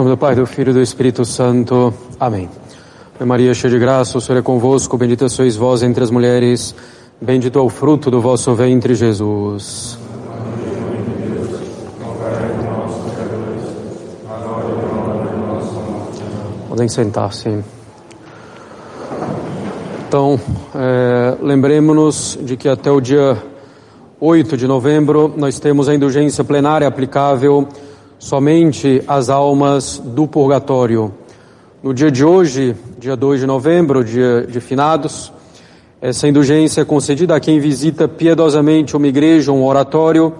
Nome do Pai, do Filho e do Espírito Santo. Amém. Maria, cheia de graça, o Senhor é convosco, bendita sois vós entre as mulheres, bendito é o fruto do vosso ventre, Jesus. Podem sentar-se. Então, é, lembremos-nos de que até o dia 8 de novembro nós temos a indulgência plenária aplicável somente às almas do purgatório. No dia de hoje, dia 2 de novembro, dia de finados, essa indulgência é concedida a quem visita piedosamente uma igreja, um oratório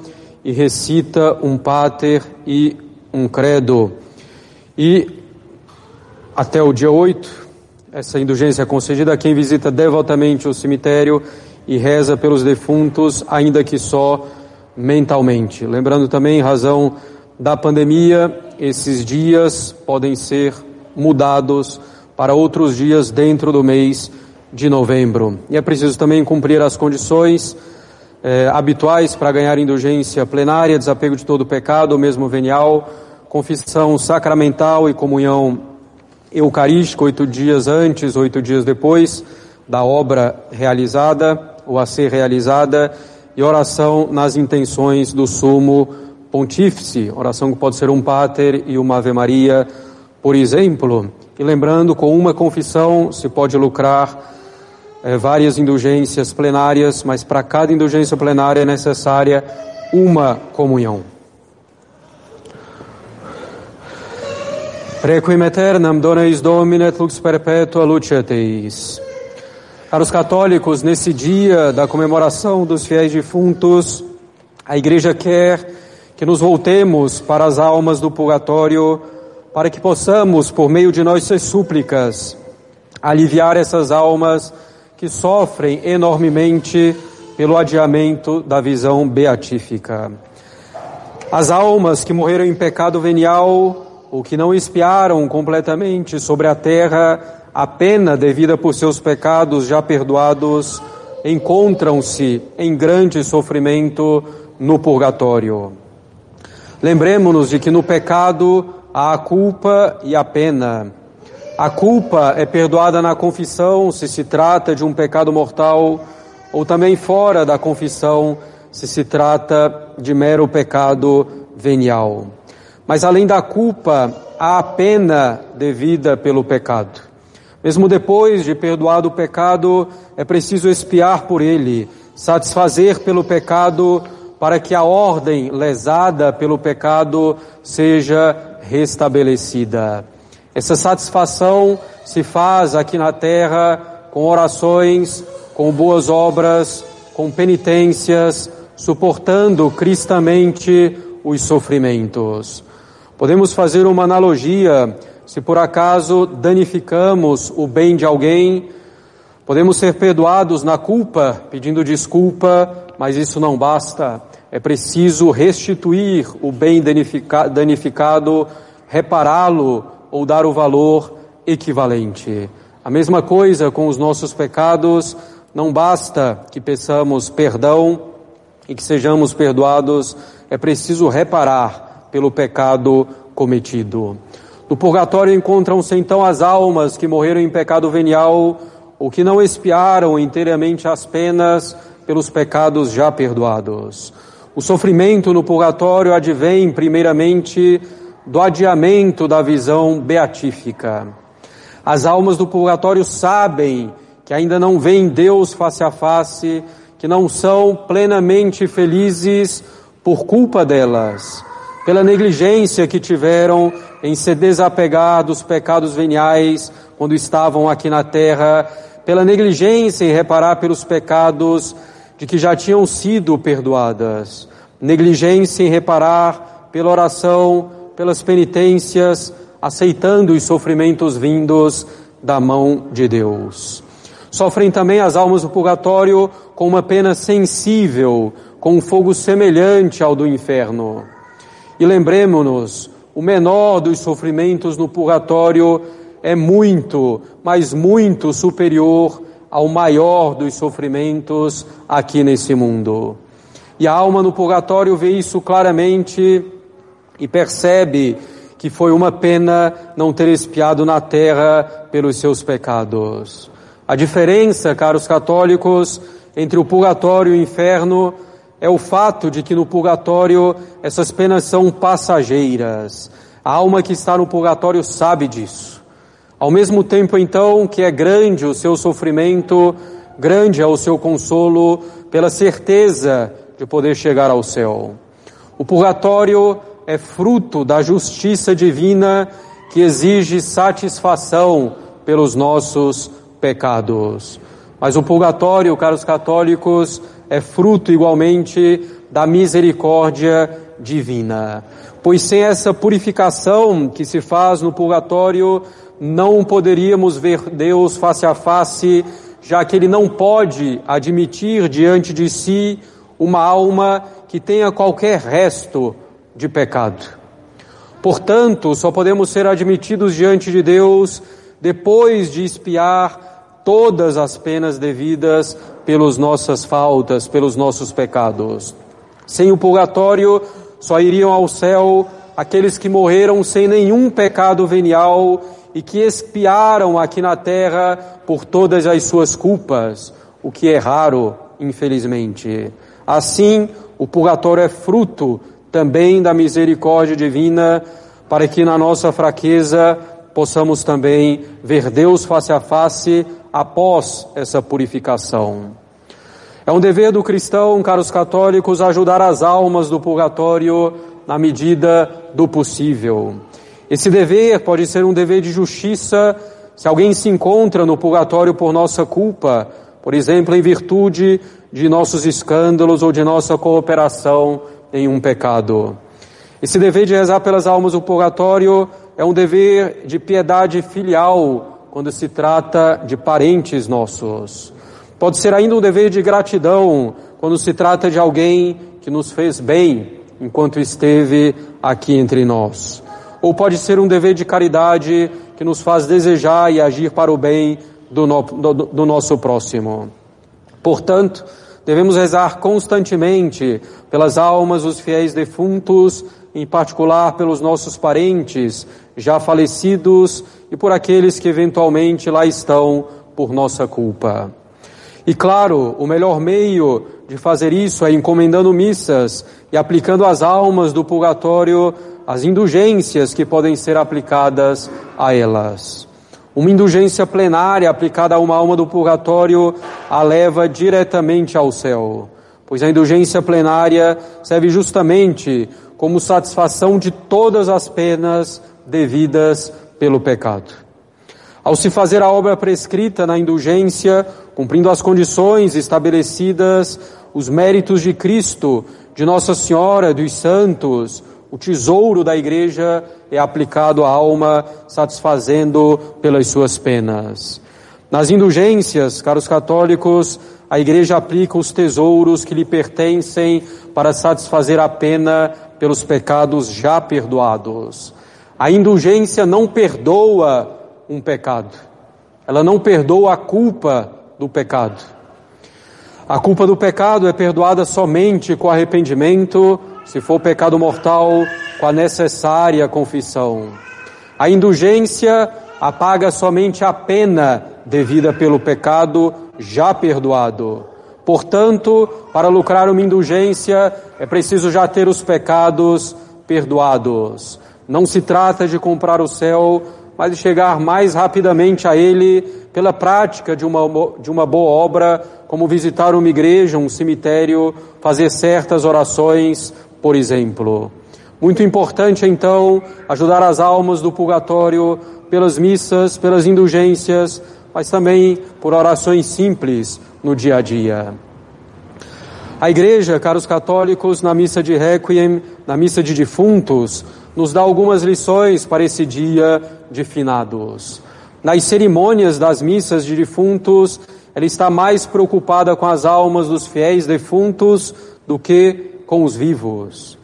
e recita um pater e um credo. E até o dia 8, essa indulgência é concedida a quem visita devotamente o cemitério e reza pelos defuntos, ainda que só mentalmente. Lembrando também, em razão da pandemia, esses dias podem ser mudados para outros dias dentro do mês de novembro. E é preciso também cumprir as condições eh, habituais para ganhar indulgência plenária, desapego de todo pecado, mesmo venial, confissão sacramental e comunhão eucarístico oito dias antes, oito dias depois da obra realizada ou a ser realizada e oração nas intenções do sumo pontífice, oração que pode ser um pater e uma ave maria, por exemplo. E lembrando, com uma confissão se pode lucrar é, várias indulgências plenárias, mas para cada indulgência plenária é necessária uma comunhão. Requiem aeternam dona eis Domine lux perpetua luce. Caros católicos, nesse dia da comemoração dos fiéis defuntos, a Igreja quer que nos voltemos para as almas do purgatório, para que possamos, por meio de nossas súplicas, aliviar essas almas que sofrem enormemente pelo adiamento da visão beatífica. As almas que morreram em pecado venial ou que não espiaram completamente sobre a terra a pena devida por seus pecados já perdoados, encontram-se em grande sofrimento no purgatório. Lembremos-nos de que no pecado há a culpa e a pena. A culpa é perdoada na confissão se se trata de um pecado mortal, ou também fora da confissão se se trata de mero pecado venial. Mas além da culpa, há a pena devida pelo pecado. Mesmo depois de perdoado o pecado, é preciso expiar por ele, satisfazer pelo pecado, para que a ordem lesada pelo pecado seja restabelecida. Essa satisfação se faz aqui na terra com orações, com boas obras, com penitências, suportando cristamente os sofrimentos. Podemos fazer uma analogia, se por acaso danificamos o bem de alguém, podemos ser perdoados na culpa, pedindo desculpa, mas isso não basta. É preciso restituir o bem danificado, repará-lo ou dar o valor equivalente. A mesma coisa com os nossos pecados, não basta que peçamos perdão e que sejamos perdoados, é preciso reparar pelo pecado cometido. No purgatório encontram-se então as almas que morreram em pecado venial ou que não expiaram inteiramente as penas pelos pecados já perdoados. O sofrimento no purgatório advém, primeiramente, do adiamento da visão beatífica. As almas do purgatório sabem que ainda não veem Deus face a face, que não são plenamente felizes por culpa delas pela negligência que tiveram em se desapegar dos pecados veniais quando estavam aqui na terra, pela negligência em reparar pelos pecados de que já tinham sido perdoadas, negligência em reparar pela oração, pelas penitências, aceitando os sofrimentos vindos da mão de Deus. Sofrem também as almas do purgatório com uma pena sensível, com um fogo semelhante ao do inferno. E lembremos-nos, o menor dos sofrimentos no purgatório é muito, mas muito superior ao maior dos sofrimentos aqui nesse mundo. E a alma no purgatório vê isso claramente e percebe que foi uma pena não ter espiado na terra pelos seus pecados. A diferença, caros católicos, entre o purgatório e o inferno é o fato de que no purgatório essas penas são passageiras. A alma que está no purgatório sabe disso. Ao mesmo tempo, então, que é grande o seu sofrimento, grande é o seu consolo pela certeza de poder chegar ao céu. O purgatório é fruto da justiça divina que exige satisfação pelos nossos pecados. Mas o purgatório, caros católicos, é fruto igualmente da misericórdia divina. Pois sem essa purificação que se faz no purgatório, não poderíamos ver Deus face a face, já que Ele não pode admitir diante de si uma alma que tenha qualquer resto de pecado. Portanto, só podemos ser admitidos diante de Deus depois de expiar todas as penas devidas pelas nossas faltas, pelos nossos pecados. Sem o purgatório, só iriam ao céu aqueles que morreram sem nenhum pecado venial e que expiaram aqui na terra por todas as suas culpas, o que é raro, infelizmente. Assim, o purgatório é fruto também da misericórdia divina, para que na nossa fraqueza possamos também ver Deus face a face após essa purificação. É um dever do cristão, caros católicos, ajudar as almas do purgatório na medida do possível. Esse dever pode ser um dever de justiça se alguém se encontra no purgatório por nossa culpa, por exemplo, em virtude de nossos escândalos ou de nossa cooperação em um pecado. Esse dever de rezar pelas almas do purgatório é um dever de piedade filial quando se trata de parentes nossos. Pode ser ainda um dever de gratidão quando se trata de alguém que nos fez bem enquanto esteve aqui entre nós ou pode ser um dever de caridade que nos faz desejar e agir para o bem do, no, do, do nosso próximo. Portanto, devemos rezar constantemente pelas almas dos fiéis defuntos, em particular pelos nossos parentes já falecidos e por aqueles que eventualmente lá estão por nossa culpa. E claro, o melhor meio de fazer isso é encomendando missas e aplicando as almas do purgatório as indulgências que podem ser aplicadas a elas. Uma indulgência plenária aplicada a uma alma do purgatório a leva diretamente ao céu, pois a indulgência plenária serve justamente como satisfação de todas as penas devidas pelo pecado. Ao se fazer a obra prescrita na indulgência, cumprindo as condições estabelecidas, os méritos de Cristo, de Nossa Senhora, dos santos, o tesouro da igreja é aplicado à alma, satisfazendo pelas suas penas. Nas indulgências, caros católicos, a igreja aplica os tesouros que lhe pertencem para satisfazer a pena pelos pecados já perdoados. A indulgência não perdoa um pecado. Ela não perdoa a culpa do pecado. A culpa do pecado é perdoada somente com arrependimento, se for pecado mortal, com a necessária confissão. A indulgência apaga somente a pena devida pelo pecado já perdoado. Portanto, para lucrar uma indulgência, é preciso já ter os pecados perdoados. Não se trata de comprar o céu, mas de chegar mais rapidamente a ele pela prática de uma, de uma boa obra, como visitar uma igreja, um cemitério, fazer certas orações, por exemplo. Muito importante, então, ajudar as almas do purgatório pelas missas, pelas indulgências, mas também por orações simples no dia a dia. A igreja, caros católicos, na missa de Requiem, na missa de defuntos, nos dá algumas lições para esse dia de finados. Nas cerimônias das missas de defuntos, ela está mais preocupada com as almas dos fiéis defuntos do que com os vivos.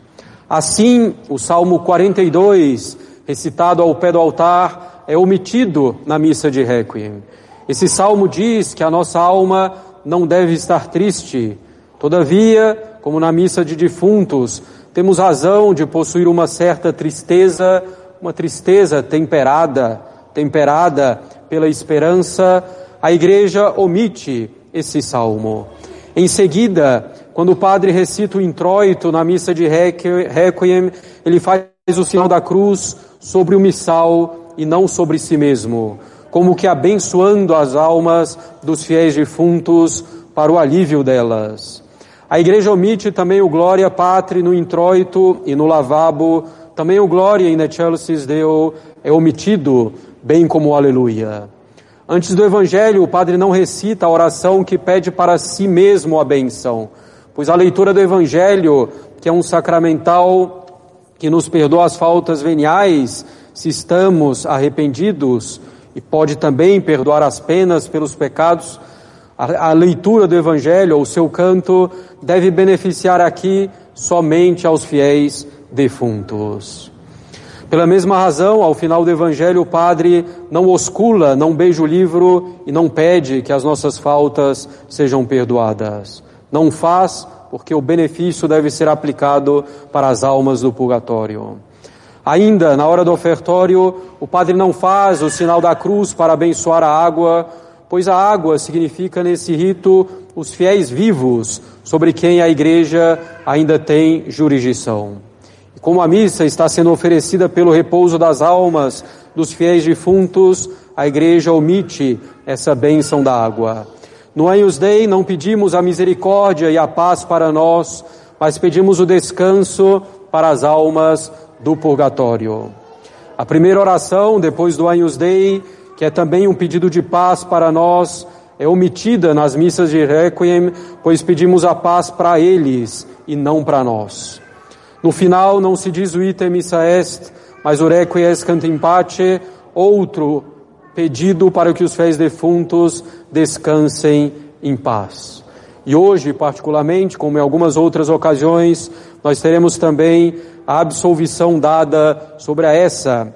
Assim, o Salmo 42, recitado ao pé do altar, é omitido na missa de Requiem. Esse salmo diz que a nossa alma não deve estar triste. Todavia, como na missa de defuntos, temos razão de possuir uma certa tristeza uma tristeza temperada, temperada pela esperança, a igreja omite esse salmo. Em seguida, quando o padre recita o introito na missa de Requiem, ele faz o sinal da cruz sobre o missal e não sobre si mesmo, como que abençoando as almas dos fiéis defuntos para o alívio delas. A igreja omite também o Glória Patri no introito e no lavabo, também o Glória in excelsis Deo é omitido, bem como o Aleluia. Antes do Evangelho, o padre não recita a oração que pede para si mesmo a benção, pois a leitura do Evangelho, que é um sacramental que nos perdoa as faltas veniais, se estamos arrependidos, e pode também perdoar as penas pelos pecados, a, a leitura do Evangelho, ou seu canto, deve beneficiar aqui somente aos fiéis defuntos. Pela mesma razão, ao final do Evangelho, o Padre não oscula, não beija o livro e não pede que as nossas faltas sejam perdoadas. Não faz porque o benefício deve ser aplicado para as almas do purgatório. Ainda, na hora do ofertório, o padre não faz o sinal da cruz para abençoar a água, pois a água significa nesse rito os fiéis vivos, sobre quem a igreja ainda tem jurisdição. E como a missa está sendo oferecida pelo repouso das almas dos fiéis defuntos, a igreja omite essa bênção da água. No Agnus Dei não pedimos a misericórdia e a paz para nós, mas pedimos o descanso para as almas do purgatório. A primeira oração, depois do Agnus Dei, que é também um pedido de paz para nós, é omitida nas missas de Requiem, pois pedimos a paz para eles e não para nós. No final não se diz o item missa est, mas o Requiem pace, outro pedido para que os fiéis defuntos descansem em paz. E hoje, particularmente, como em algumas outras ocasiões, nós teremos também a absolvição dada sobre essa,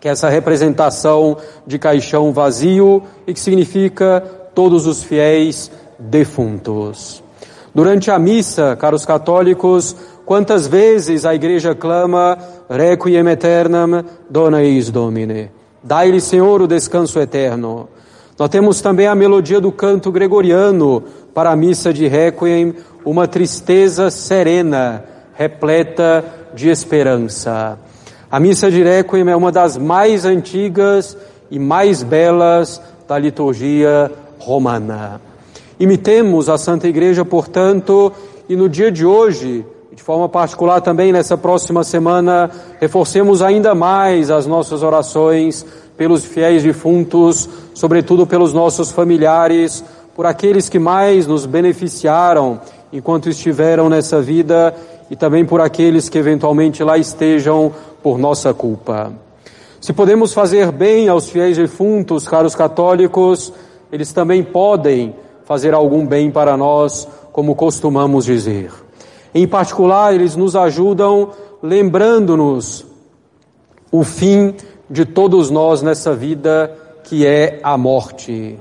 que é essa representação de caixão vazio e que significa todos os fiéis defuntos. Durante a missa, caros católicos, quantas vezes a igreja clama Requiem aeternam dona eis Domine. Dai-lhe, Senhor, o descanso eterno. Nós temos também a melodia do canto gregoriano para a missa de Requiem, uma tristeza serena, repleta de esperança. A missa de Requiem é uma das mais antigas e mais belas da liturgia romana. Imitemos a Santa Igreja, portanto, e no dia de hoje, de forma particular também nessa próxima semana, reforcemos ainda mais as nossas orações pelos fiéis defuntos, sobretudo pelos nossos familiares, por aqueles que mais nos beneficiaram enquanto estiveram nessa vida e também por aqueles que eventualmente lá estejam por nossa culpa. Se podemos fazer bem aos fiéis defuntos, caros católicos, eles também podem fazer algum bem para nós, como costumamos dizer. Em particular, eles nos ajudam lembrando-nos o fim de todos nós nessa vida, que é a morte.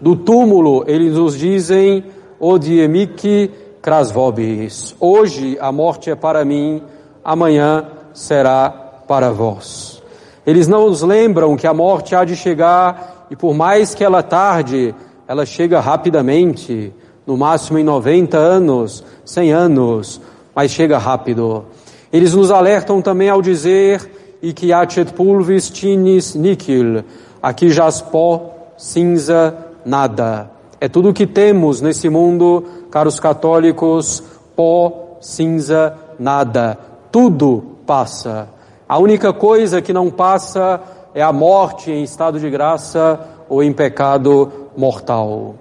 Do túmulo, eles nos dizem, odiemiki krasvobis. Hoje a morte é para mim, amanhã será para vós. Eles não nos lembram que a morte há de chegar e por mais que ela tarde, ela chega rapidamente no máximo em 90 anos, 100 anos, mas chega rápido. Eles nos alertam também ao dizer, e que acet pulvis tinis níquil, aqui jaz pó, cinza, nada. É tudo o que temos nesse mundo, caros católicos, pó, cinza, nada. Tudo passa. A única coisa que não passa é a morte em estado de graça ou em pecado mortal.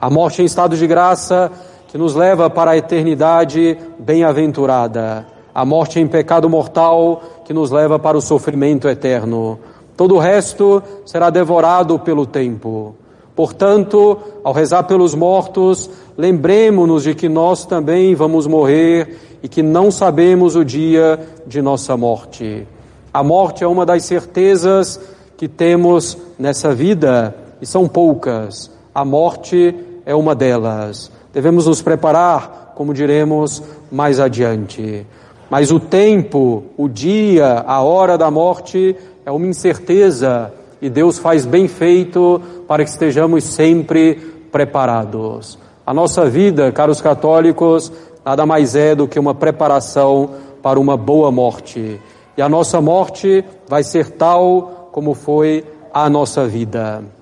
A morte em estado de graça que nos leva para a eternidade bem-aventurada. A morte em pecado mortal que nos leva para o sofrimento eterno. Todo o resto será devorado pelo tempo. Portanto, ao rezar pelos mortos, lembremos-nos de que nós também vamos morrer e que não sabemos o dia de nossa morte. A morte é uma das certezas que temos nessa vida e são poucas. A morte é uma delas. Devemos nos preparar, como diremos mais adiante. Mas o tempo, o dia, a hora da morte é uma incerteza e Deus faz bem feito para que estejamos sempre preparados. A nossa vida, caros católicos, nada mais é do que uma preparação para uma boa morte. E a nossa morte vai ser tal como foi a nossa vida.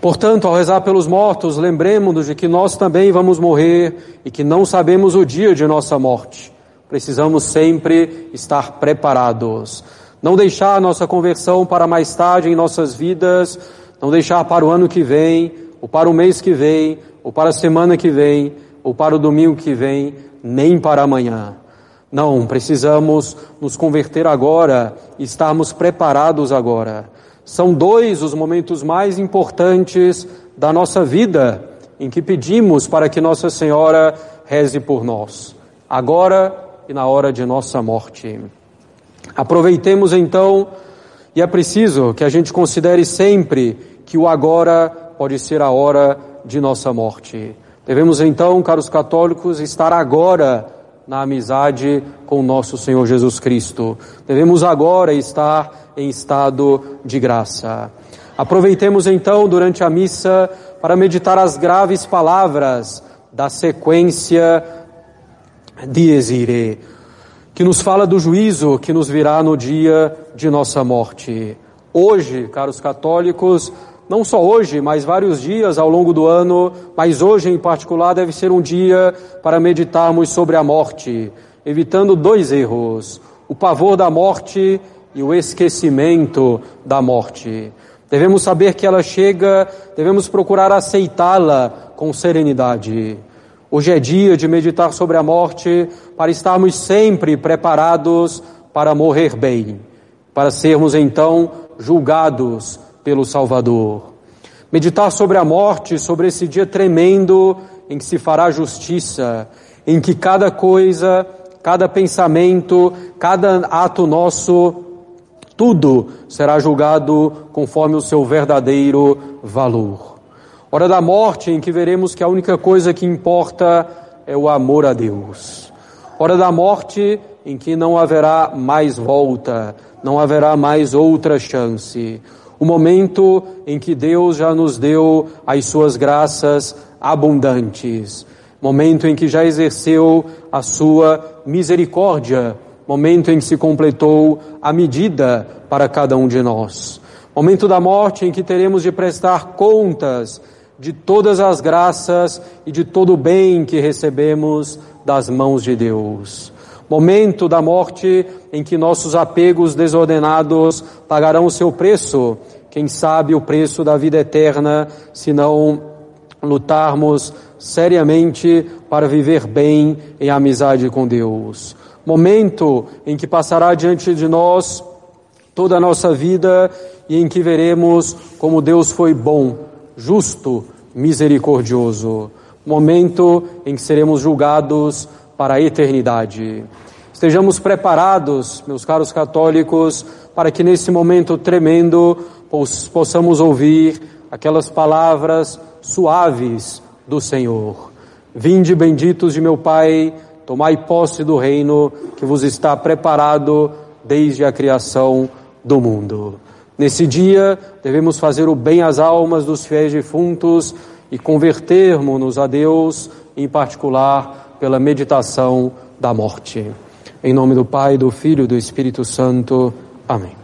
Portanto, ao rezar pelos mortos, lembremos-nos de que nós também vamos morrer e que não sabemos o dia de nossa morte. Precisamos sempre estar preparados. Não deixar nossa conversão para mais tarde em nossas vidas, não deixar para o ano que vem, ou para o mês que vem, ou para a semana que vem, ou para o domingo que vem, nem para amanhã. Não, precisamos nos converter agora, estarmos preparados agora. São dois os momentos mais importantes da nossa vida em que pedimos para que Nossa Senhora reze por nós. Agora e na hora de nossa morte. Aproveitemos então, e é preciso que a gente considere sempre que o agora pode ser a hora de nossa morte. Devemos então, caros católicos, estar agora na amizade com nosso Senhor Jesus Cristo. Devemos agora estar em estado de graça. Aproveitemos então durante a missa para meditar as graves palavras da sequência Diezire, que nos fala do juízo que nos virá no dia de nossa morte. Hoje, caros católicos, não só hoje, mas vários dias ao longo do ano, mas hoje em particular deve ser um dia para meditarmos sobre a morte, evitando dois erros: o pavor da morte e o esquecimento da morte. Devemos saber que ela chega, devemos procurar aceitá-la com serenidade. Hoje é dia de meditar sobre a morte para estarmos sempre preparados para morrer bem, para sermos então julgados pelo Salvador. Meditar sobre a morte, sobre esse dia tremendo em que se fará justiça, em que cada coisa, cada pensamento, cada ato nosso, tudo será julgado conforme o seu verdadeiro valor. Hora da morte, em que veremos que a única coisa que importa é o amor a Deus. Hora da morte, em que não haverá mais volta, não haverá mais outra chance. O momento em que Deus já nos deu as suas graças abundantes. Momento em que já exerceu a sua misericórdia. Momento em que se completou a medida para cada um de nós. Momento da morte em que teremos de prestar contas de todas as graças e de todo o bem que recebemos das mãos de Deus. Momento da morte em que nossos apegos desordenados pagarão o seu preço, quem sabe o preço da vida eterna, se não lutarmos seriamente para viver bem em amizade com Deus. Momento em que passará diante de nós toda a nossa vida e em que veremos como Deus foi bom justo, misericordioso, momento em que seremos julgados para a eternidade. Estejamos preparados, meus caros católicos, para que nesse momento tremendo possamos ouvir aquelas palavras suaves do Senhor. Vinde benditos de meu Pai, tomai posse do reino que vos está preparado desde a criação do mundo. Nesse dia, devemos fazer o bem às almas dos fiéis defuntos e convertermos-nos a Deus, em particular pela meditação da morte. Em nome do Pai, do Filho e do Espírito Santo. Amém.